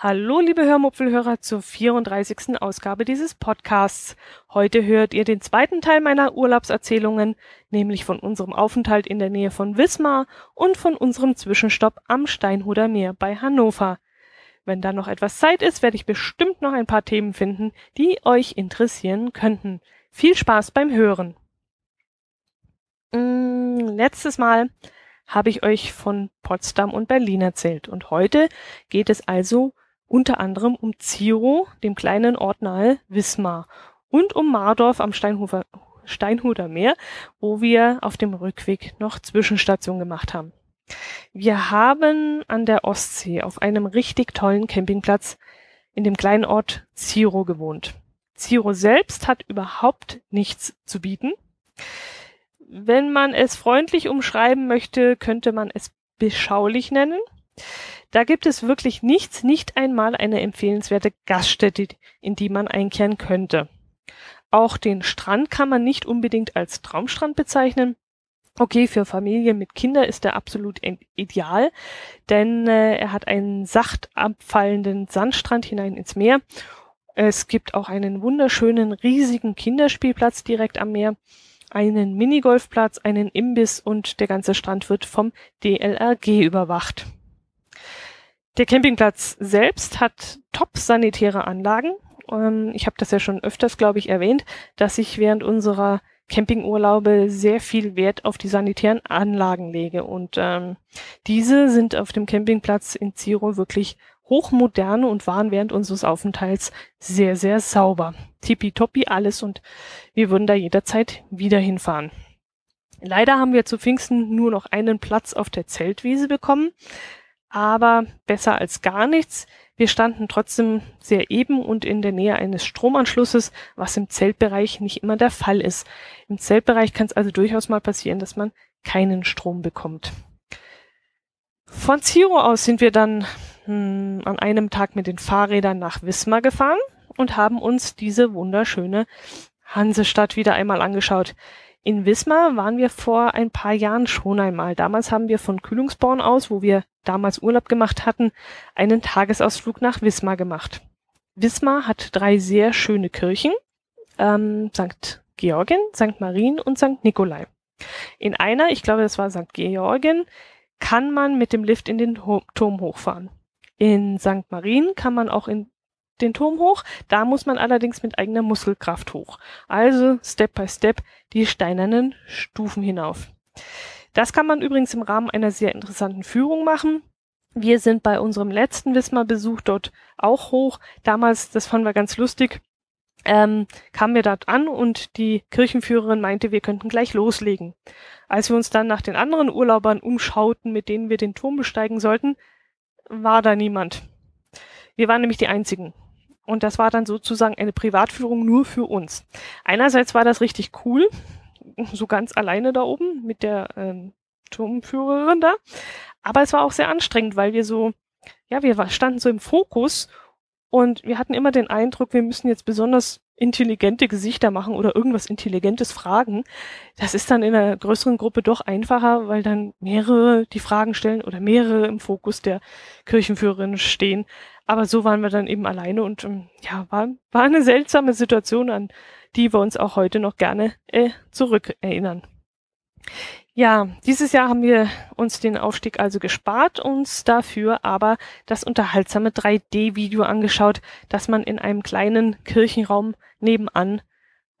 Hallo, liebe Hörmupfelhörer zur 34. Ausgabe dieses Podcasts. Heute hört ihr den zweiten Teil meiner Urlaubserzählungen, nämlich von unserem Aufenthalt in der Nähe von Wismar und von unserem Zwischenstopp am Steinhuder Meer bei Hannover. Wenn da noch etwas Zeit ist, werde ich bestimmt noch ein paar Themen finden, die euch interessieren könnten. Viel Spaß beim Hören. Mm, letztes Mal habe ich euch von Potsdam und Berlin erzählt und heute geht es also unter anderem um Ziro, dem kleinen Ort nahe Wismar, und um Mardorf am Steinhufer, Steinhuder Meer, wo wir auf dem Rückweg noch Zwischenstation gemacht haben. Wir haben an der Ostsee auf einem richtig tollen Campingplatz in dem kleinen Ort Ziro gewohnt. Ziro selbst hat überhaupt nichts zu bieten. Wenn man es freundlich umschreiben möchte, könnte man es beschaulich nennen. Da gibt es wirklich nichts, nicht einmal eine empfehlenswerte Gaststätte, in die man einkehren könnte. Auch den Strand kann man nicht unbedingt als Traumstrand bezeichnen. Okay, für Familien mit Kindern ist er absolut ideal, denn äh, er hat einen sacht abfallenden Sandstrand hinein ins Meer. Es gibt auch einen wunderschönen riesigen Kinderspielplatz direkt am Meer, einen Minigolfplatz, einen Imbiss und der ganze Strand wird vom DLRG überwacht. Der Campingplatz selbst hat top sanitäre Anlagen. Ähm, ich habe das ja schon öfters, glaube ich, erwähnt, dass ich während unserer Campingurlaube sehr viel Wert auf die sanitären Anlagen lege. Und ähm, diese sind auf dem Campingplatz in Ziro wirklich hochmoderne und waren während unseres Aufenthalts sehr, sehr sauber. Tippitoppi alles und wir würden da jederzeit wieder hinfahren. Leider haben wir zu Pfingsten nur noch einen Platz auf der Zeltwiese bekommen aber besser als gar nichts. Wir standen trotzdem sehr eben und in der Nähe eines Stromanschlusses, was im Zeltbereich nicht immer der Fall ist. Im Zeltbereich kann es also durchaus mal passieren, dass man keinen Strom bekommt. Von Ziro aus sind wir dann hm, an einem Tag mit den Fahrrädern nach Wismar gefahren und haben uns diese wunderschöne Hansestadt wieder einmal angeschaut. In Wismar waren wir vor ein paar Jahren schon einmal. Damals haben wir von Kühlungsborn aus, wo wir damals Urlaub gemacht hatten, einen Tagesausflug nach Wismar gemacht. Wismar hat drei sehr schöne Kirchen, ähm, St. Georgen, St. Marien und St. Nikolai. In einer, ich glaube, das war St. Georgen, kann man mit dem Lift in den Turm hochfahren. In St. Marien kann man auch in den Turm hoch. Da muss man allerdings mit eigener Muskelkraft hoch. Also Step by Step die steinernen Stufen hinauf. Das kann man übrigens im Rahmen einer sehr interessanten Führung machen. Wir sind bei unserem letzten Wismar-Besuch dort auch hoch. Damals, das fanden wir ganz lustig, ähm, kamen wir dort an und die Kirchenführerin meinte, wir könnten gleich loslegen. Als wir uns dann nach den anderen Urlaubern umschauten, mit denen wir den Turm besteigen sollten, war da niemand. Wir waren nämlich die Einzigen. Und das war dann sozusagen eine Privatführung nur für uns. Einerseits war das richtig cool, so ganz alleine da oben mit der ähm, Turmführerin da. Aber es war auch sehr anstrengend, weil wir so, ja, wir standen so im Fokus und wir hatten immer den Eindruck, wir müssen jetzt besonders intelligente Gesichter machen oder irgendwas Intelligentes fragen. Das ist dann in einer größeren Gruppe doch einfacher, weil dann mehrere die Fragen stellen oder mehrere im Fokus der Kirchenführerin stehen. Aber so waren wir dann eben alleine und ähm, ja, war, war eine seltsame Situation, an die wir uns auch heute noch gerne äh, zurückerinnern. Ja, dieses Jahr haben wir uns den Aufstieg also gespart, uns dafür aber das unterhaltsame 3D-Video angeschaut, das man in einem kleinen Kirchenraum nebenan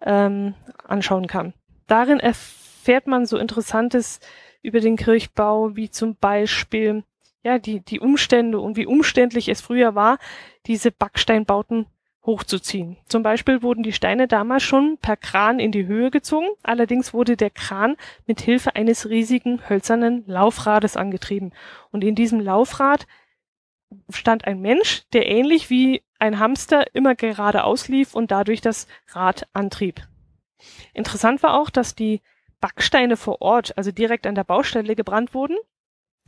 ähm, anschauen kann. Darin erfährt man so Interessantes über den Kirchbau, wie zum Beispiel ja, die, die Umstände und wie umständlich es früher war, diese Backsteinbauten hochzuziehen. Zum Beispiel wurden die Steine damals schon per Kran in die Höhe gezogen, allerdings wurde der Kran mit Hilfe eines riesigen hölzernen Laufrades angetrieben. Und in diesem Laufrad stand ein Mensch, der ähnlich wie ein Hamster immer geradeaus lief und dadurch das Rad antrieb. Interessant war auch, dass die Backsteine vor Ort, also direkt an der Baustelle gebrannt wurden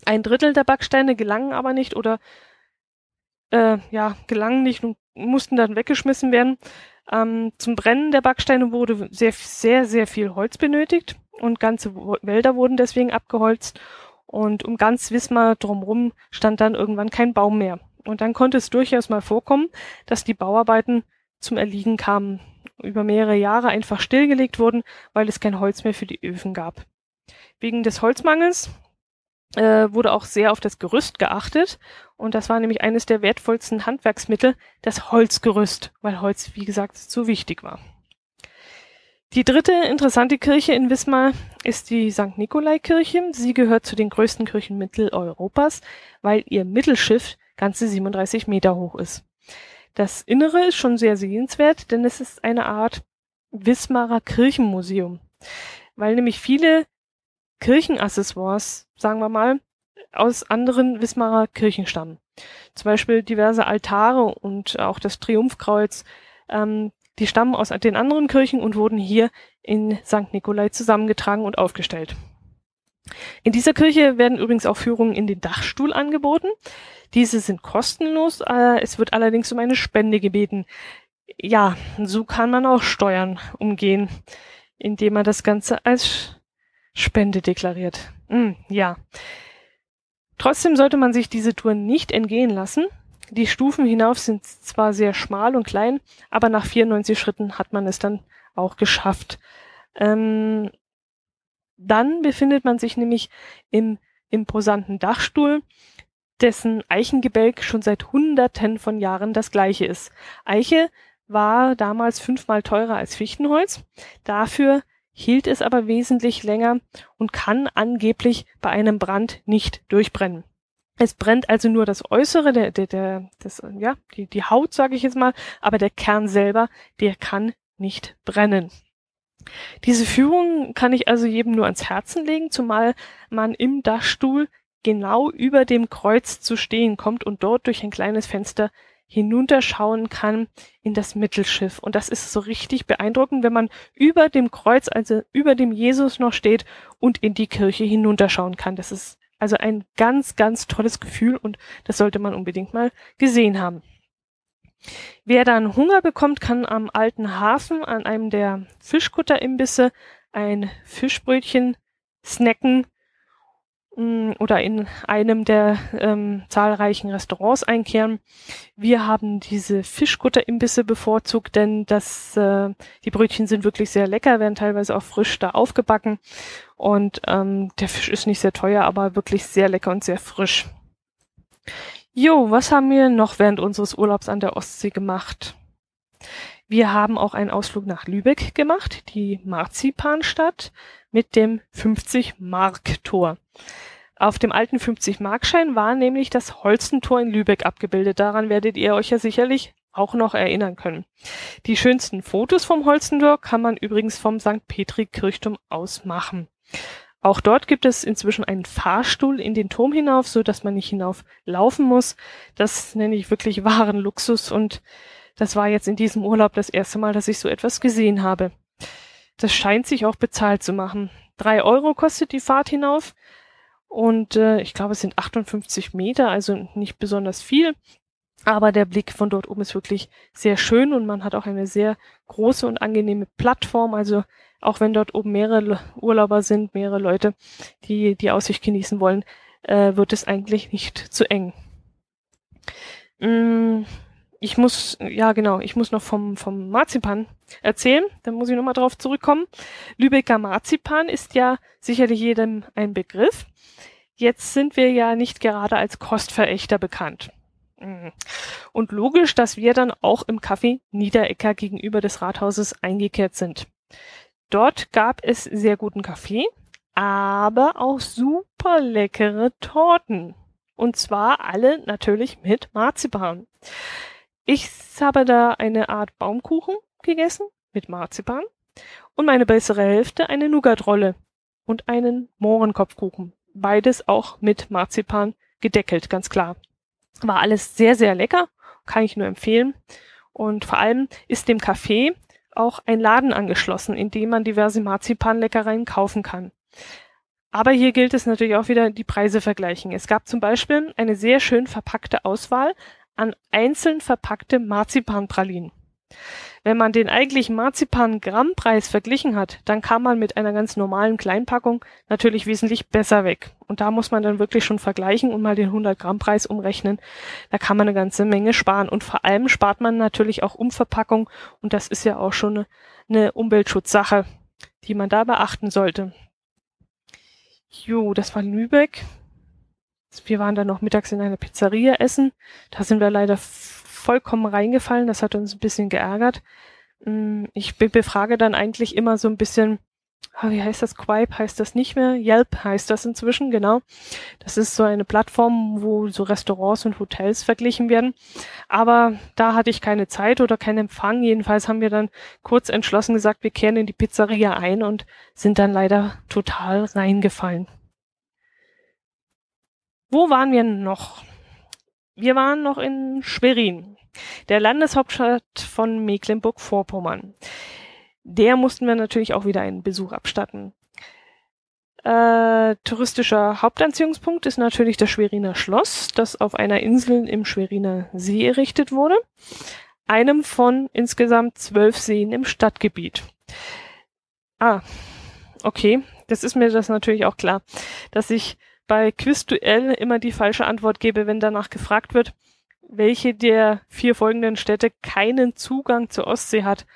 ein Drittel der Backsteine gelangen aber nicht oder äh, ja, gelangen nicht mussten dann weggeschmissen werden. Ähm, zum Brennen der Backsteine wurde sehr, sehr, sehr viel Holz benötigt und ganze Wälder wurden deswegen abgeholzt. Und um ganz Wismar drumherum stand dann irgendwann kein Baum mehr. Und dann konnte es durchaus mal vorkommen, dass die Bauarbeiten zum Erliegen kamen, über mehrere Jahre einfach stillgelegt wurden, weil es kein Holz mehr für die Öfen gab. Wegen des Holzmangels äh, wurde auch sehr auf das Gerüst geachtet und das war nämlich eines der wertvollsten Handwerksmittel, das Holzgerüst, weil Holz, wie gesagt, so wichtig war. Die dritte interessante Kirche in Wismar ist die St. Nikolai-Kirche. Sie gehört zu den größten Kirchen Mitteleuropas, weil ihr Mittelschiff ganze 37 Meter hoch ist. Das Innere ist schon sehr sehenswert, denn es ist eine Art Wismarer Kirchenmuseum, weil nämlich viele Kirchenaccessoires, sagen wir mal, aus anderen Wismarer Kirchen stammen. Zum Beispiel diverse Altare und auch das Triumphkreuz, ähm, die stammen aus den anderen Kirchen und wurden hier in St. Nikolai zusammengetragen und aufgestellt. In dieser Kirche werden übrigens auch Führungen in den Dachstuhl angeboten. Diese sind kostenlos, äh, es wird allerdings um eine Spende gebeten. Ja, so kann man auch Steuern umgehen, indem man das Ganze als Spende deklariert. Mm, ja. Trotzdem sollte man sich diese Tour nicht entgehen lassen. Die Stufen hinauf sind zwar sehr schmal und klein, aber nach 94 Schritten hat man es dann auch geschafft. Ähm, dann befindet man sich nämlich im imposanten Dachstuhl, dessen Eichengebälk schon seit Hunderten von Jahren das gleiche ist. Eiche war damals fünfmal teurer als Fichtenholz. Dafür hielt es aber wesentlich länger und kann angeblich bei einem Brand nicht durchbrennen. Es brennt also nur das Äußere, der, der, der, das, ja, die, die Haut, sage ich jetzt mal, aber der Kern selber, der kann nicht brennen. Diese Führung kann ich also jedem nur ans Herzen legen, zumal man im Dachstuhl genau über dem Kreuz zu stehen kommt und dort durch ein kleines Fenster hinunterschauen kann in das Mittelschiff. Und das ist so richtig beeindruckend, wenn man über dem Kreuz, also über dem Jesus noch steht und in die Kirche hinunterschauen kann. Das ist also ein ganz, ganz tolles Gefühl und das sollte man unbedingt mal gesehen haben. Wer dann Hunger bekommt, kann am alten Hafen an einem der Fischkutter-Imbisse ein Fischbrötchen snacken oder in einem der ähm, zahlreichen Restaurants einkehren. Wir haben diese Fischkutter-Imbisse bevorzugt, denn das, äh, die Brötchen sind wirklich sehr lecker, werden teilweise auch frisch da aufgebacken und ähm, der Fisch ist nicht sehr teuer, aber wirklich sehr lecker und sehr frisch. Jo, was haben wir noch während unseres Urlaubs an der Ostsee gemacht? Wir haben auch einen Ausflug nach Lübeck gemacht, die Marzipanstadt mit dem 50-Mark-Tor. Auf dem alten 50-Markschein war nämlich das Holstentor in Lübeck abgebildet. Daran werdet ihr euch ja sicherlich auch noch erinnern können. Die schönsten Fotos vom Holstentor kann man übrigens vom St. Petri Kirchturm aus machen. Auch dort gibt es inzwischen einen Fahrstuhl in den Turm hinauf, so dass man nicht hinauf laufen muss. Das nenne ich wirklich wahren Luxus und das war jetzt in diesem Urlaub das erste Mal, dass ich so etwas gesehen habe. Das scheint sich auch bezahlt zu machen. Drei Euro kostet die Fahrt hinauf und äh, ich glaube, es sind 58 Meter, also nicht besonders viel. Aber der Blick von dort oben ist wirklich sehr schön und man hat auch eine sehr große und angenehme Plattform. Also auch wenn dort oben mehrere Urlauber sind, mehrere Leute, die die Aussicht genießen wollen, äh, wird es eigentlich nicht zu eng. Mm, ich muss, ja genau, ich muss noch vom, vom Marzipan erzählen, dann muss ich nochmal drauf zurückkommen. Lübecker Marzipan ist ja sicherlich jedem ein Begriff. Jetzt sind wir ja nicht gerade als Kostverächter bekannt. Mhm. Und logisch, dass wir dann auch im Café Niederecker gegenüber des Rathauses eingekehrt sind. Dort gab es sehr guten Kaffee, aber auch super leckere Torten. Und zwar alle natürlich mit Marzipan. Ich habe da eine Art Baumkuchen gegessen mit Marzipan und meine bessere Hälfte eine Nougatrolle und einen Mohrenkopfkuchen. Beides auch mit Marzipan gedeckelt, ganz klar. War alles sehr, sehr lecker, kann ich nur empfehlen. Und vor allem ist dem Café auch ein Laden angeschlossen, in dem man diverse Marzipanleckereien kaufen kann. Aber hier gilt es natürlich auch wieder die Preise vergleichen. Es gab zum Beispiel eine sehr schön verpackte Auswahl an einzeln verpackte Marzipanpralinen. Wenn man den eigentlichen Marzipan-Grammpreis verglichen hat, dann kam man mit einer ganz normalen Kleinpackung natürlich wesentlich besser weg. Und da muss man dann wirklich schon vergleichen und mal den 100-Gramm-Preis umrechnen. Da kann man eine ganze Menge sparen. Und vor allem spart man natürlich auch Umverpackung. Und das ist ja auch schon eine, eine Umweltschutzsache, die man da beachten sollte. Jo, das war Lübeck. Wir waren dann noch mittags in einer Pizzeria essen. Da sind wir leider vollkommen reingefallen. Das hat uns ein bisschen geärgert. Mm, ich befrage dann eigentlich immer so ein bisschen, ah, wie heißt das? Quipe heißt das nicht mehr. Yelp heißt das inzwischen, genau. Das ist so eine Plattform, wo so Restaurants und Hotels verglichen werden. Aber da hatte ich keine Zeit oder keinen Empfang. Jedenfalls haben wir dann kurz entschlossen gesagt, wir kehren in die Pizzeria ein und sind dann leider total reingefallen. Wo waren wir noch? Wir waren noch in Schwerin, der Landeshauptstadt von Mecklenburg-Vorpommern. Der mussten wir natürlich auch wieder einen Besuch abstatten. Äh, touristischer Hauptanziehungspunkt ist natürlich das Schweriner Schloss, das auf einer Insel im Schweriner See errichtet wurde, einem von insgesamt zwölf Seen im Stadtgebiet. Ah, okay, das ist mir das natürlich auch klar, dass ich bei Quizduell immer die falsche Antwort gebe, wenn danach gefragt wird, welche der vier folgenden Städte keinen Zugang zur Ostsee hat.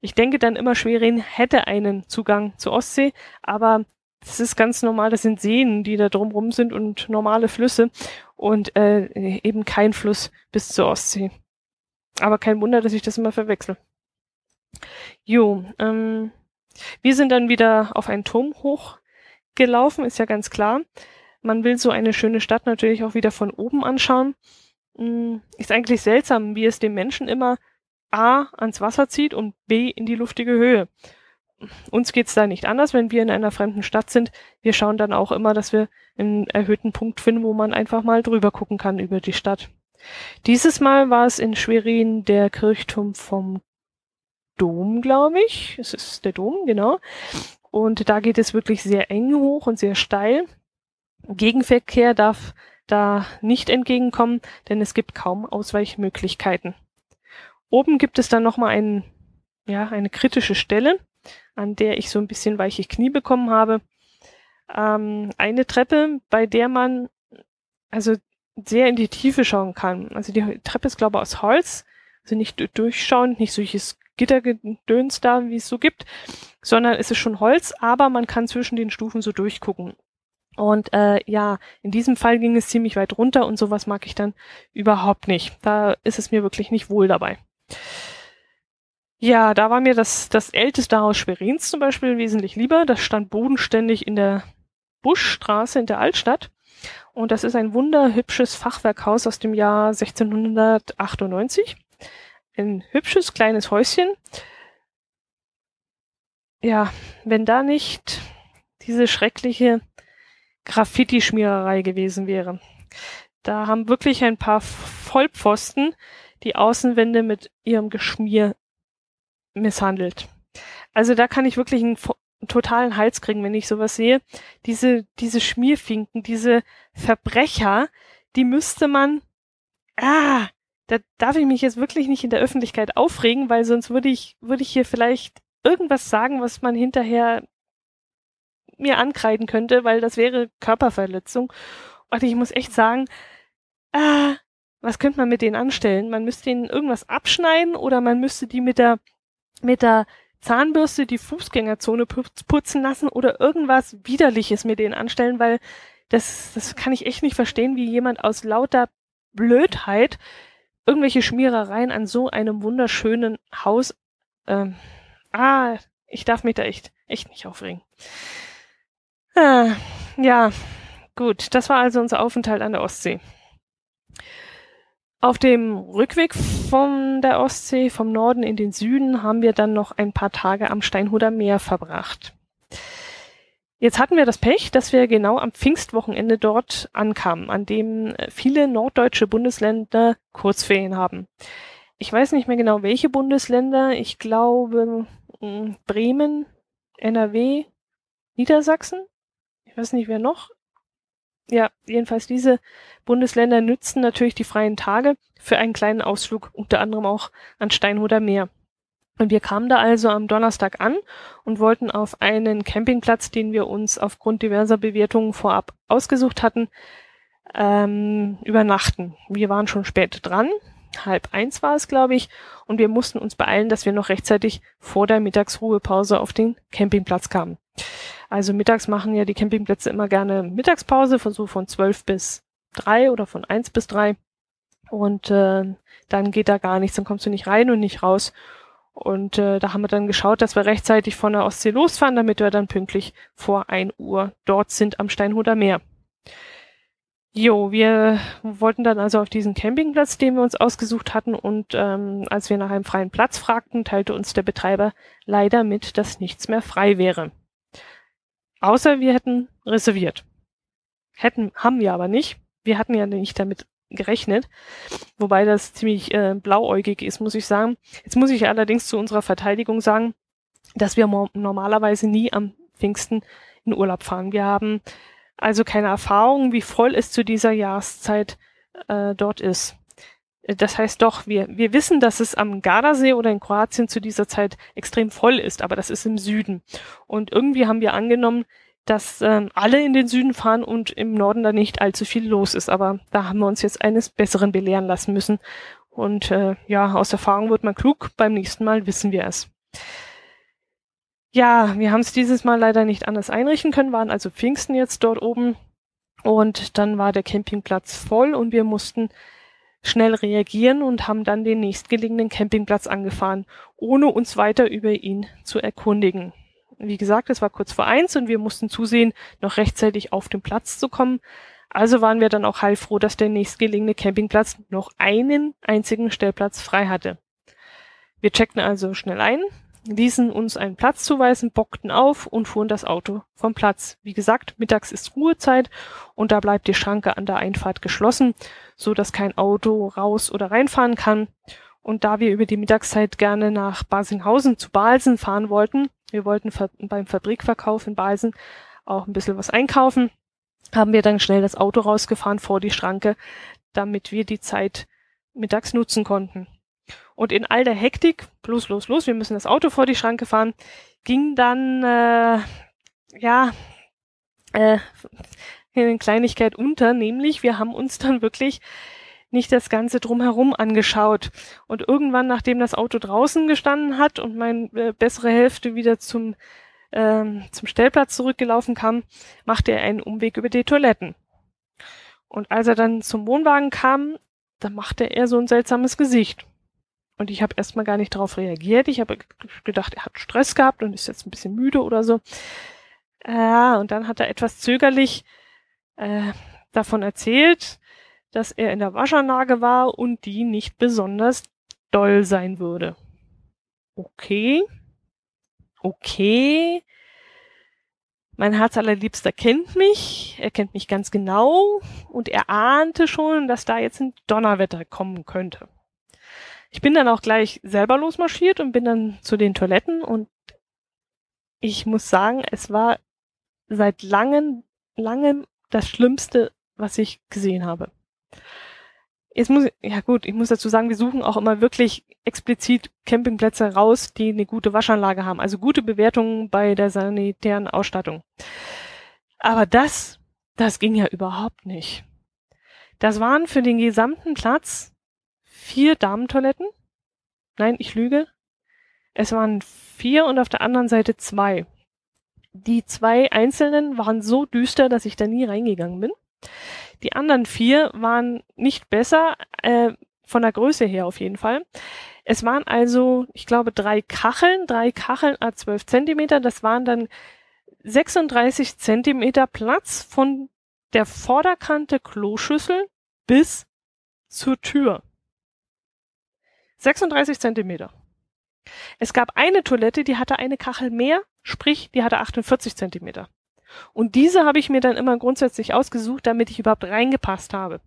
Ich denke dann immer, Schwerin hätte einen Zugang zur Ostsee, aber das ist ganz normal, das sind Seen, die da drumrum sind und normale Flüsse und äh, eben kein Fluss bis zur Ostsee. Aber kein Wunder, dass ich das immer verwechsel. Jo, ähm, wir sind dann wieder auf einen Turm hochgelaufen, ist ja ganz klar. Man will so eine schöne Stadt natürlich auch wieder von oben anschauen. Hm, ist eigentlich seltsam, wie es den Menschen immer A ans Wasser zieht und B in die luftige Höhe. Uns geht's da nicht anders, wenn wir in einer fremden Stadt sind. Wir schauen dann auch immer, dass wir einen erhöhten Punkt finden, wo man einfach mal drüber gucken kann über die Stadt. Dieses Mal war es in Schwerin der Kirchturm vom Dom, glaube ich. Es ist der Dom, genau. Und da geht es wirklich sehr eng hoch und sehr steil. Gegenverkehr darf da nicht entgegenkommen, denn es gibt kaum Ausweichmöglichkeiten. Oben gibt es dann nochmal ein, ja, eine kritische Stelle, an der ich so ein bisschen weiche Knie bekommen habe. Ähm, eine Treppe, bei der man also sehr in die Tiefe schauen kann. Also die Treppe ist, glaube ich, aus Holz, also nicht durchschauend, nicht solches Gittergedöns da, wie es so gibt, sondern es ist schon Holz, aber man kann zwischen den Stufen so durchgucken. Und äh, ja, in diesem Fall ging es ziemlich weit runter und sowas mag ich dann überhaupt nicht. Da ist es mir wirklich nicht wohl dabei. Ja, da war mir das, das älteste Haus Schwerins zum Beispiel wesentlich lieber. Das stand bodenständig in der Buschstraße in der Altstadt. Und das ist ein wunderhübsches Fachwerkhaus aus dem Jahr 1698. Ein hübsches kleines Häuschen. Ja, wenn da nicht diese schreckliche Graffiti-Schmiererei gewesen wäre. Da haben wirklich ein paar Vollpfosten die Außenwände mit ihrem Geschmier misshandelt. Also da kann ich wirklich einen, einen totalen Hals kriegen, wenn ich sowas sehe. Diese, diese Schmierfinken, diese Verbrecher, die müsste man, ah, da darf ich mich jetzt wirklich nicht in der Öffentlichkeit aufregen, weil sonst würde ich, würde ich hier vielleicht irgendwas sagen, was man hinterher mir ankreiden könnte, weil das wäre Körperverletzung. Und ich muss echt sagen, ah, was könnte man mit denen anstellen? Man müsste ihnen irgendwas abschneiden oder man müsste die mit der, mit der Zahnbürste die Fußgängerzone putzen lassen oder irgendwas Widerliches mit denen anstellen, weil das, das kann ich echt nicht verstehen, wie jemand aus lauter Blödheit irgendwelche Schmierereien an so einem wunderschönen Haus, ähm, ah, ich darf mich da echt, echt nicht aufregen. Ah, ja, gut. Das war also unser Aufenthalt an der Ostsee. Auf dem Rückweg von der Ostsee, vom Norden in den Süden, haben wir dann noch ein paar Tage am Steinhuder Meer verbracht. Jetzt hatten wir das Pech, dass wir genau am Pfingstwochenende dort ankamen, an dem viele norddeutsche Bundesländer Kurzferien haben. Ich weiß nicht mehr genau, welche Bundesländer. Ich glaube hm, Bremen, NRW, Niedersachsen weiß nicht wer noch. Ja, jedenfalls diese Bundesländer nützen natürlich die freien Tage für einen kleinen Ausflug, unter anderem auch an Steinhuder Meer. Und wir kamen da also am Donnerstag an und wollten auf einen Campingplatz, den wir uns aufgrund diverser Bewertungen vorab ausgesucht hatten, ähm, übernachten. Wir waren schon spät dran, halb eins war es, glaube ich, und wir mussten uns beeilen, dass wir noch rechtzeitig vor der Mittagsruhepause auf den Campingplatz kamen. Also mittags machen ja die Campingplätze immer gerne Mittagspause, von so von zwölf bis drei oder von eins bis drei. Und äh, dann geht da gar nichts, dann kommst du nicht rein und nicht raus. Und äh, da haben wir dann geschaut, dass wir rechtzeitig von der Ostsee losfahren, damit wir dann pünktlich vor ein Uhr dort sind am Steinhuder Meer. Jo, wir wollten dann also auf diesen Campingplatz, den wir uns ausgesucht hatten, und ähm, als wir nach einem freien Platz fragten, teilte uns der Betreiber leider mit, dass nichts mehr frei wäre. Außer wir hätten reserviert. Hätten, haben wir aber nicht. Wir hatten ja nicht damit gerechnet, wobei das ziemlich äh, blauäugig ist, muss ich sagen. Jetzt muss ich allerdings zu unserer Verteidigung sagen, dass wir normalerweise nie am Pfingsten in Urlaub fahren. Wir haben also keine Erfahrung, wie voll es zu dieser Jahreszeit äh, dort ist. Das heißt doch, wir, wir wissen, dass es am Gardasee oder in Kroatien zu dieser Zeit extrem voll ist, aber das ist im Süden. Und irgendwie haben wir angenommen, dass ähm, alle in den Süden fahren und im Norden da nicht allzu viel los ist. Aber da haben wir uns jetzt eines Besseren belehren lassen müssen. Und äh, ja, aus Erfahrung wird man klug, beim nächsten Mal wissen wir es. Ja, wir haben es dieses Mal leider nicht anders einrichten können, waren also Pfingsten jetzt dort oben und dann war der Campingplatz voll und wir mussten schnell reagieren und haben dann den nächstgelegenen Campingplatz angefahren, ohne uns weiter über ihn zu erkundigen. Wie gesagt, es war kurz vor eins und wir mussten zusehen, noch rechtzeitig auf den Platz zu kommen. Also waren wir dann auch heilfroh, dass der nächstgelegene Campingplatz noch einen einzigen Stellplatz frei hatte. Wir checkten also schnell ein, ließen uns einen Platz zuweisen, bockten auf und fuhren das Auto vom Platz. Wie gesagt, mittags ist Ruhezeit und da bleibt die Schranke an der Einfahrt geschlossen, so dass kein Auto raus oder reinfahren kann. Und da wir über die Mittagszeit gerne nach Basinghausen zu Balsen fahren wollten, wir wollten beim Fabrikverkauf in Balsen auch ein bisschen was einkaufen, haben wir dann schnell das Auto rausgefahren vor die Schranke, damit wir die Zeit mittags nutzen konnten. Und in all der Hektik, los, los, los, wir müssen das Auto vor die Schranke fahren, ging dann, äh, ja, äh, eine Kleinigkeit unter, nämlich wir haben uns dann wirklich nicht das Ganze drumherum angeschaut. Und irgendwann, nachdem das Auto draußen gestanden hat und meine äh, bessere Hälfte wieder zum, ähm, zum Stellplatz zurückgelaufen kam, machte er einen Umweg über die Toiletten. Und als er dann zum Wohnwagen kam, da machte er so ein seltsames Gesicht. Und ich habe erstmal gar nicht darauf reagiert. Ich habe gedacht, er hat Stress gehabt und ist jetzt ein bisschen müde oder so. Ja, und dann hat er etwas zögerlich äh, davon erzählt, dass er in der Waschanlage war und die nicht besonders doll sein würde. Okay. Okay. Mein Herz allerliebster kennt mich, er kennt mich ganz genau und er ahnte schon, dass da jetzt ein Donnerwetter kommen könnte. Ich bin dann auch gleich selber losmarschiert und bin dann zu den Toiletten und ich muss sagen, es war seit langem, langem das Schlimmste, was ich gesehen habe. Jetzt muss, ja gut, ich muss dazu sagen, wir suchen auch immer wirklich explizit Campingplätze raus, die eine gute Waschanlage haben, also gute Bewertungen bei der sanitären Ausstattung. Aber das, das ging ja überhaupt nicht. Das waren für den gesamten Platz vier Damentoiletten. Nein, ich lüge. Es waren vier und auf der anderen Seite zwei. Die zwei einzelnen waren so düster, dass ich da nie reingegangen bin. Die anderen vier waren nicht besser, äh, von der Größe her auf jeden Fall. Es waren also, ich glaube, drei Kacheln, drei Kacheln a 12 Zentimeter. Das waren dann 36 Zentimeter Platz von der Vorderkante Kloschüssel bis zur Tür. 36 Zentimeter. Es gab eine Toilette, die hatte eine Kachel mehr, sprich, die hatte 48 Zentimeter. Und diese habe ich mir dann immer grundsätzlich ausgesucht, damit ich überhaupt reingepasst habe.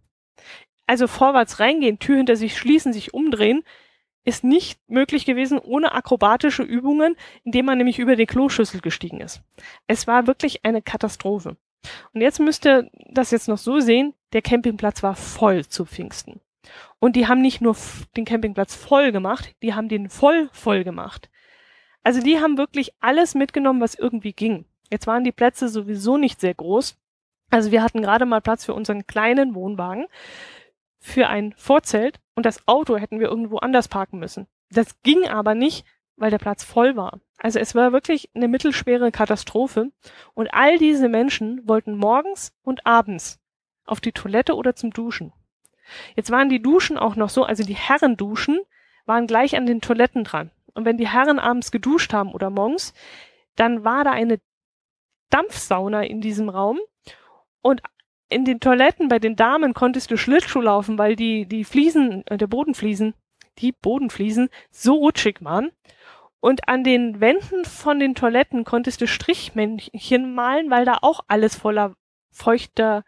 Also vorwärts reingehen, Tür hinter sich schließen, sich umdrehen, ist nicht möglich gewesen ohne akrobatische Übungen, indem man nämlich über die Kloschüssel gestiegen ist. Es war wirklich eine Katastrophe. Und jetzt müsst ihr das jetzt noch so sehen, der Campingplatz war voll zu Pfingsten. Und die haben nicht nur den Campingplatz voll gemacht, die haben den voll voll gemacht. Also die haben wirklich alles mitgenommen, was irgendwie ging. Jetzt waren die Plätze sowieso nicht sehr groß. Also wir hatten gerade mal Platz für unseren kleinen Wohnwagen, für ein Vorzelt und das Auto hätten wir irgendwo anders parken müssen. Das ging aber nicht, weil der Platz voll war. Also es war wirklich eine mittelschwere Katastrophe und all diese Menschen wollten morgens und abends auf die Toilette oder zum Duschen. Jetzt waren die Duschen auch noch so, also die Herrenduschen waren gleich an den Toiletten dran. Und wenn die Herren abends geduscht haben oder morgens, dann war da eine Dampfsauna in diesem Raum und in den Toiletten bei den Damen konntest du Schlittschuh laufen, weil die, die Fliesen, äh, der Bodenfliesen, die Bodenfliesen so rutschig waren. Und an den Wänden von den Toiletten konntest du Strichmännchen malen, weil da auch alles voller feuchter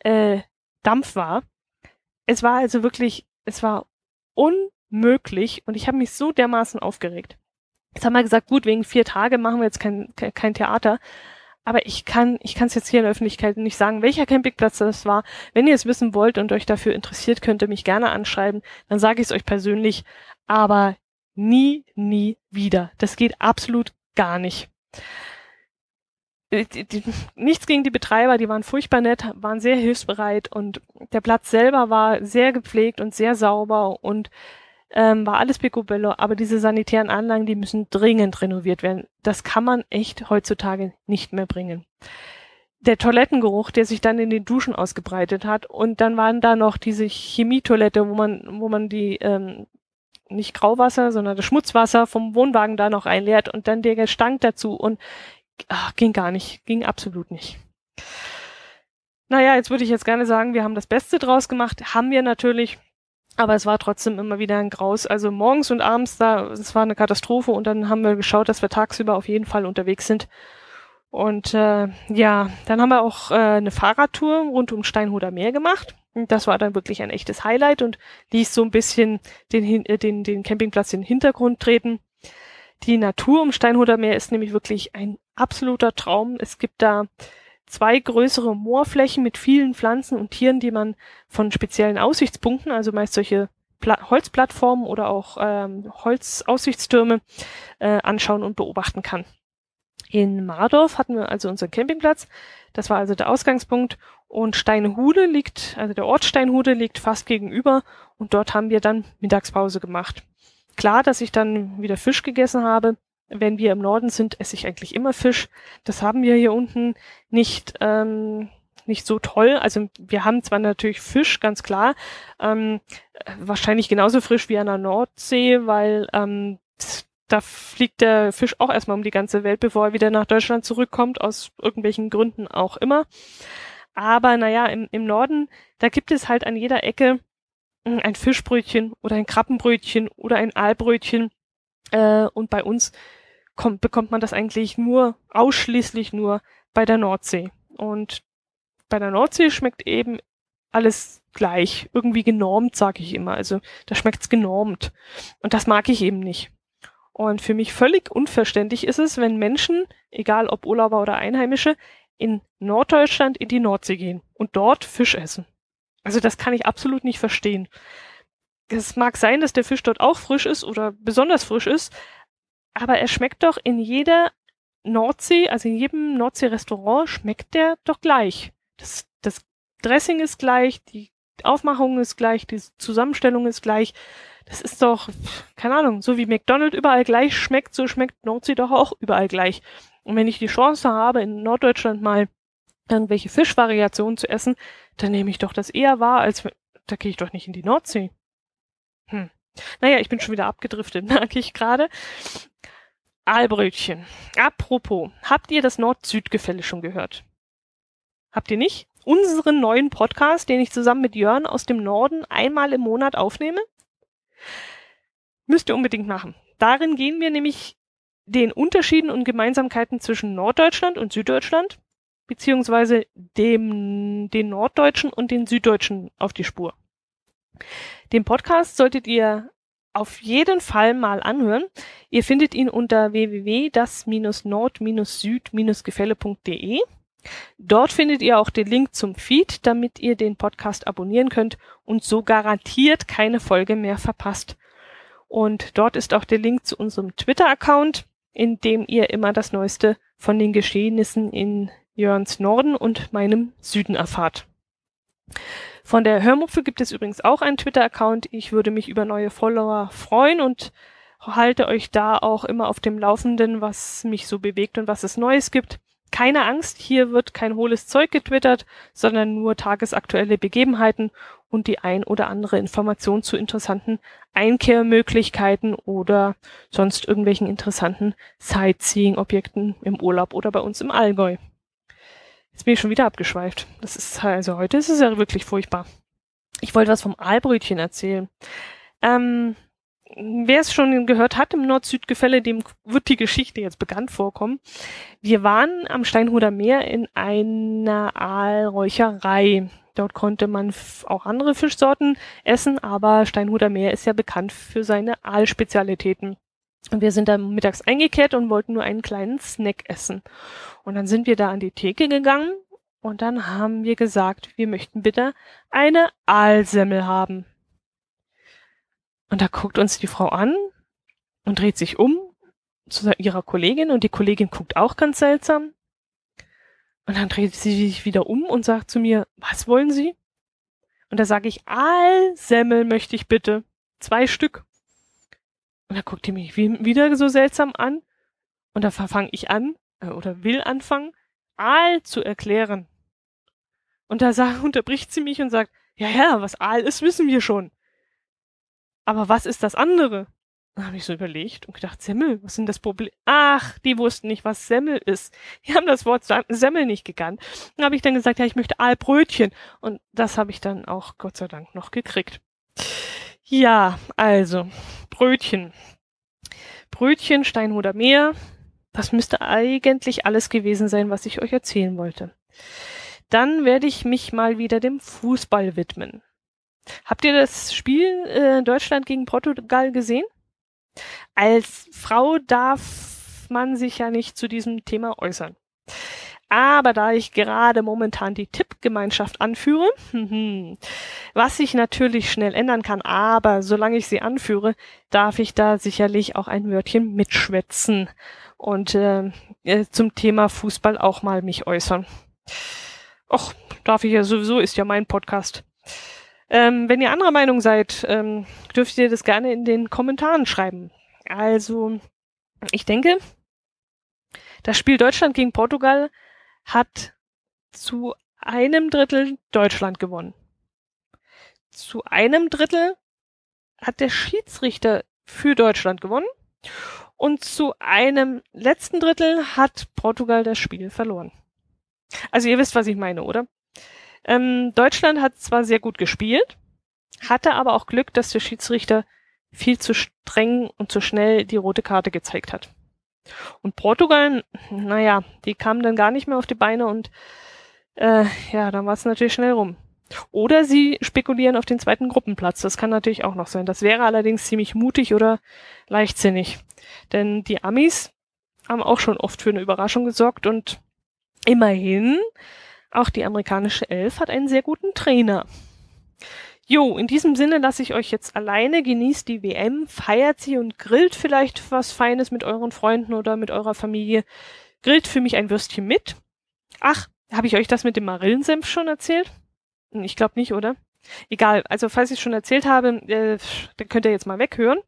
äh, Dampf war. Es war also wirklich, es war unmöglich und ich habe mich so dermaßen aufgeregt. Jetzt haben wir gesagt, gut, wegen vier Tage machen wir jetzt kein, kein Theater. Aber ich kann, ich kann es jetzt hier in der Öffentlichkeit nicht sagen, welcher Campingplatz das war. Wenn ihr es wissen wollt und euch dafür interessiert, könnt ihr mich gerne anschreiben. Dann sage ich es euch persönlich. Aber nie, nie wieder. Das geht absolut gar nicht. Die, die, nichts gegen die Betreiber, die waren furchtbar nett, waren sehr hilfsbereit und der Platz selber war sehr gepflegt und sehr sauber und ähm, war alles picobello, aber diese sanitären Anlagen, die müssen dringend renoviert werden. Das kann man echt heutzutage nicht mehr bringen. Der Toilettengeruch, der sich dann in den Duschen ausgebreitet hat und dann waren da noch diese Chemietoilette, wo man, wo man die ähm, nicht Grauwasser, sondern das Schmutzwasser vom Wohnwagen da noch einleert und dann der Gestank dazu und ach, ging gar nicht, ging absolut nicht. Naja, jetzt würde ich jetzt gerne sagen, wir haben das Beste draus gemacht, haben wir natürlich, aber es war trotzdem immer wieder ein Graus. Also morgens und abends da, es war eine Katastrophe und dann haben wir geschaut, dass wir tagsüber auf jeden Fall unterwegs sind. Und äh, ja, dann haben wir auch äh, eine Fahrradtour rund um Steinhuder Meer gemacht. Das war dann wirklich ein echtes Highlight und ließ so ein bisschen den, äh, den, den Campingplatz in den Hintergrund treten. Die Natur um Steinhuder Meer ist nämlich wirklich ein absoluter Traum. Es gibt da zwei größere Moorflächen mit vielen Pflanzen und Tieren, die man von speziellen Aussichtspunkten, also meist solche Pla Holzplattformen oder auch ähm, Holzaussichtstürme äh, anschauen und beobachten kann. In Mardorf hatten wir also unseren Campingplatz. Das war also der Ausgangspunkt. Und Steinhude liegt, also der Ort Steinhude liegt fast gegenüber. Und dort haben wir dann Mittagspause gemacht. Klar, dass ich dann wieder Fisch gegessen habe wenn wir im Norden sind, esse ich eigentlich immer Fisch. Das haben wir hier unten nicht, ähm, nicht so toll. Also wir haben zwar natürlich Fisch, ganz klar, ähm, wahrscheinlich genauso frisch wie an der Nordsee, weil ähm, da fliegt der Fisch auch erstmal um die ganze Welt, bevor er wieder nach Deutschland zurückkommt, aus irgendwelchen Gründen auch immer. Aber naja, im, im Norden, da gibt es halt an jeder Ecke ein Fischbrötchen oder ein Krabbenbrötchen oder ein Aalbrötchen. Äh, und bei uns kommt, bekommt man das eigentlich nur, ausschließlich nur bei der Nordsee. Und bei der Nordsee schmeckt eben alles gleich, irgendwie genormt, sage ich immer. Also da schmeckt's genormt. Und das mag ich eben nicht. Und für mich völlig unverständlich ist es, wenn Menschen, egal ob Urlauber oder Einheimische, in Norddeutschland in die Nordsee gehen und dort Fisch essen. Also das kann ich absolut nicht verstehen. Es mag sein, dass der Fisch dort auch frisch ist oder besonders frisch ist, aber er schmeckt doch in jeder Nordsee, also in jedem Nordsee-Restaurant schmeckt der doch gleich. Das, das Dressing ist gleich, die Aufmachung ist gleich, die Zusammenstellung ist gleich. Das ist doch, keine Ahnung, so wie McDonald's überall gleich schmeckt, so schmeckt Nordsee doch auch überall gleich. Und wenn ich die Chance habe, in Norddeutschland mal irgendwelche Fischvariationen zu essen, dann nehme ich doch das eher wahr, als da gehe ich doch nicht in die Nordsee. Hm. Naja, ich bin schon wieder abgedriftet, merke ich gerade. Aalbrötchen. Apropos, habt ihr das Nord-Süd-Gefälle schon gehört? Habt ihr nicht? Unseren neuen Podcast, den ich zusammen mit Jörn aus dem Norden einmal im Monat aufnehme? Müsst ihr unbedingt machen. Darin gehen wir nämlich den Unterschieden und Gemeinsamkeiten zwischen Norddeutschland und Süddeutschland, beziehungsweise dem, den Norddeutschen und den Süddeutschen auf die Spur. Den Podcast solltet ihr auf jeden Fall mal anhören. Ihr findet ihn unter www.das-nord-süd-gefälle.de Dort findet ihr auch den Link zum Feed, damit ihr den Podcast abonnieren könnt und so garantiert keine Folge mehr verpasst. Und dort ist auch der Link zu unserem Twitter-Account, in dem ihr immer das Neueste von den Geschehnissen in Jörns Norden und meinem Süden erfahrt. Von der Hörmupfe gibt es übrigens auch einen Twitter-Account. Ich würde mich über neue Follower freuen und halte euch da auch immer auf dem Laufenden, was mich so bewegt und was es Neues gibt. Keine Angst, hier wird kein hohles Zeug getwittert, sondern nur tagesaktuelle Begebenheiten und die ein oder andere Information zu interessanten Einkehrmöglichkeiten oder sonst irgendwelchen interessanten Sightseeing-Objekten im Urlaub oder bei uns im Allgäu. Jetzt bin ich schon wieder abgeschweift. Das ist also heute ist es ja wirklich furchtbar. Ich wollte was vom Aalbrötchen erzählen. Ähm, wer es schon gehört hat im Nord-Süd-Gefälle, dem wird die Geschichte jetzt bekannt vorkommen. Wir waren am Steinhuder Meer in einer Aalräucherei. Dort konnte man auch andere Fischsorten essen, aber Steinhuder Meer ist ja bekannt für seine Aalspezialitäten. Und wir sind dann mittags eingekehrt und wollten nur einen kleinen Snack essen. Und dann sind wir da an die Theke gegangen und dann haben wir gesagt, wir möchten bitte eine Aalsemmel haben. Und da guckt uns die Frau an und dreht sich um zu ihrer Kollegin und die Kollegin guckt auch ganz seltsam. Und dann dreht sie sich wieder um und sagt zu mir, was wollen Sie? Und da sage ich, Aalsemmel möchte ich bitte. Zwei Stück. Und da guckt die mich wieder so seltsam an. Und da fange ich an, äh, oder will anfangen, Aal zu erklären. Und da sagt, unterbricht sie mich und sagt, ja, ja, was Aal ist, wissen wir schon. Aber was ist das andere? Da habe ich so überlegt und gedacht, Semmel, was sind das Problem? Ach, die wussten nicht, was Semmel ist. Die haben das Wort Semmel nicht gekannt. Dann habe ich dann gesagt, ja, ich möchte Aalbrötchen. Und das habe ich dann auch Gott sei Dank noch gekriegt. Ja, also, Brötchen. Brötchen, Steinhuder Meer. Das müsste eigentlich alles gewesen sein, was ich euch erzählen wollte. Dann werde ich mich mal wieder dem Fußball widmen. Habt ihr das Spiel äh, Deutschland gegen Portugal gesehen? Als Frau darf man sich ja nicht zu diesem Thema äußern. Aber da ich gerade momentan die Tippgemeinschaft anführe, was sich natürlich schnell ändern kann, aber solange ich sie anführe, darf ich da sicherlich auch ein Wörtchen mitschwätzen und äh, äh zum Thema Fußball auch mal mich äußern. Och, darf ich ja sowieso, ist ja mein Podcast. Ähm, wenn ihr anderer Meinung seid, ähm, dürft ihr das gerne in den Kommentaren schreiben. Also, ich denke, das Spiel Deutschland gegen Portugal hat zu einem Drittel Deutschland gewonnen. Zu einem Drittel hat der Schiedsrichter für Deutschland gewonnen und zu einem letzten Drittel hat Portugal das Spiel verloren. Also ihr wisst, was ich meine, oder? Ähm, Deutschland hat zwar sehr gut gespielt, hatte aber auch Glück, dass der Schiedsrichter viel zu streng und zu schnell die rote Karte gezeigt hat. Und Portugal, naja, die kamen dann gar nicht mehr auf die Beine und äh, ja, dann war es natürlich schnell rum. Oder sie spekulieren auf den zweiten Gruppenplatz. Das kann natürlich auch noch sein. Das wäre allerdings ziemlich mutig oder leichtsinnig. Denn die Amis haben auch schon oft für eine Überraschung gesorgt und immerhin auch die amerikanische Elf hat einen sehr guten Trainer. Jo, in diesem Sinne lasse ich euch jetzt alleine, genießt die WM, feiert sie und grillt vielleicht was Feines mit euren Freunden oder mit eurer Familie. Grillt für mich ein Würstchen mit. Ach, habe ich euch das mit dem Marillensenf schon erzählt? Hm, ich glaube nicht, oder? Egal, also falls ich es schon erzählt habe, äh, dann könnt ihr jetzt mal weghören.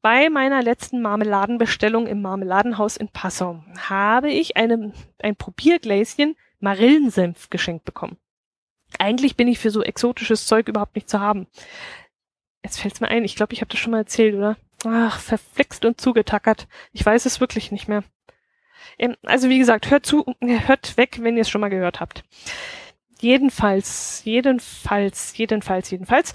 Bei meiner letzten Marmeladenbestellung im Marmeladenhaus in Passau habe ich eine, ein Probiergläschen Marillensenf geschenkt bekommen. Eigentlich bin ich für so exotisches Zeug überhaupt nicht zu haben. Jetzt fällt's mir ein, ich glaube, ich habe das schon mal erzählt, oder? Ach, verflixt und zugetackert. Ich weiß es wirklich nicht mehr. Ähm, also wie gesagt, hört zu, hört weg, wenn ihr es schon mal gehört habt. Jedenfalls, jedenfalls, jedenfalls, jedenfalls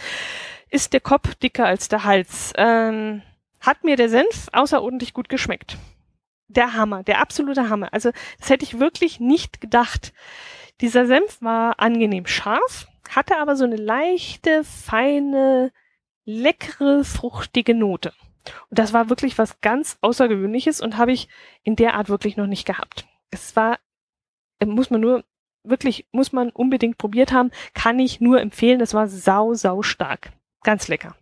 ist der Kopf dicker als der Hals. Ähm, hat mir der Senf außerordentlich gut geschmeckt der Hammer, der absolute Hammer. Also das hätte ich wirklich nicht gedacht. Dieser Senf war angenehm scharf, hatte aber so eine leichte, feine, leckere, fruchtige Note. Und das war wirklich was ganz Außergewöhnliches und habe ich in der Art wirklich noch nicht gehabt. Es war Äh, muss man nur, wirklich, muss man unbedingt probiert haben. Kann ich nur empfehlen. Das war sau, sau stark. Ganz lecker.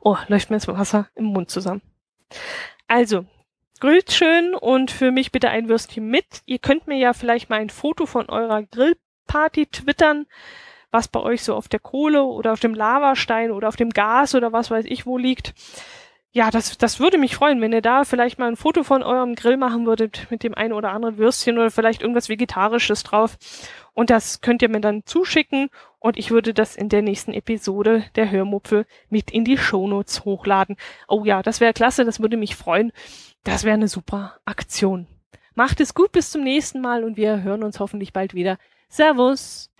Oh, läuft mir das Wasser im Mund zusammen. Also, grillt schön und für mich bitte ein Würstchen mit. Ihr könnt mir ja vielleicht mal ein Foto von eurer Grillparty twittern, was bei euch so auf der Kohle oder auf dem Lavastein oder auf dem Gas oder was weiß ich wo liegt ja, das, das würde mich freuen, wenn ihr da vielleicht mal ein Foto von eurem Grill machen würdet mit dem einen oder anderen Würstchen oder vielleicht irgendwas Vegetarisches drauf. Und das könnt ihr mir dann zuschicken und ich würde das in der nächsten Episode der Hörmupfel mit in die Shownotes hochladen. Oh ja, das wäre klasse, das würde mich freuen. Das wäre eine super Aktion. Macht es gut, bis zum nächsten Mal und wir hören uns hoffentlich bald wieder. Servus!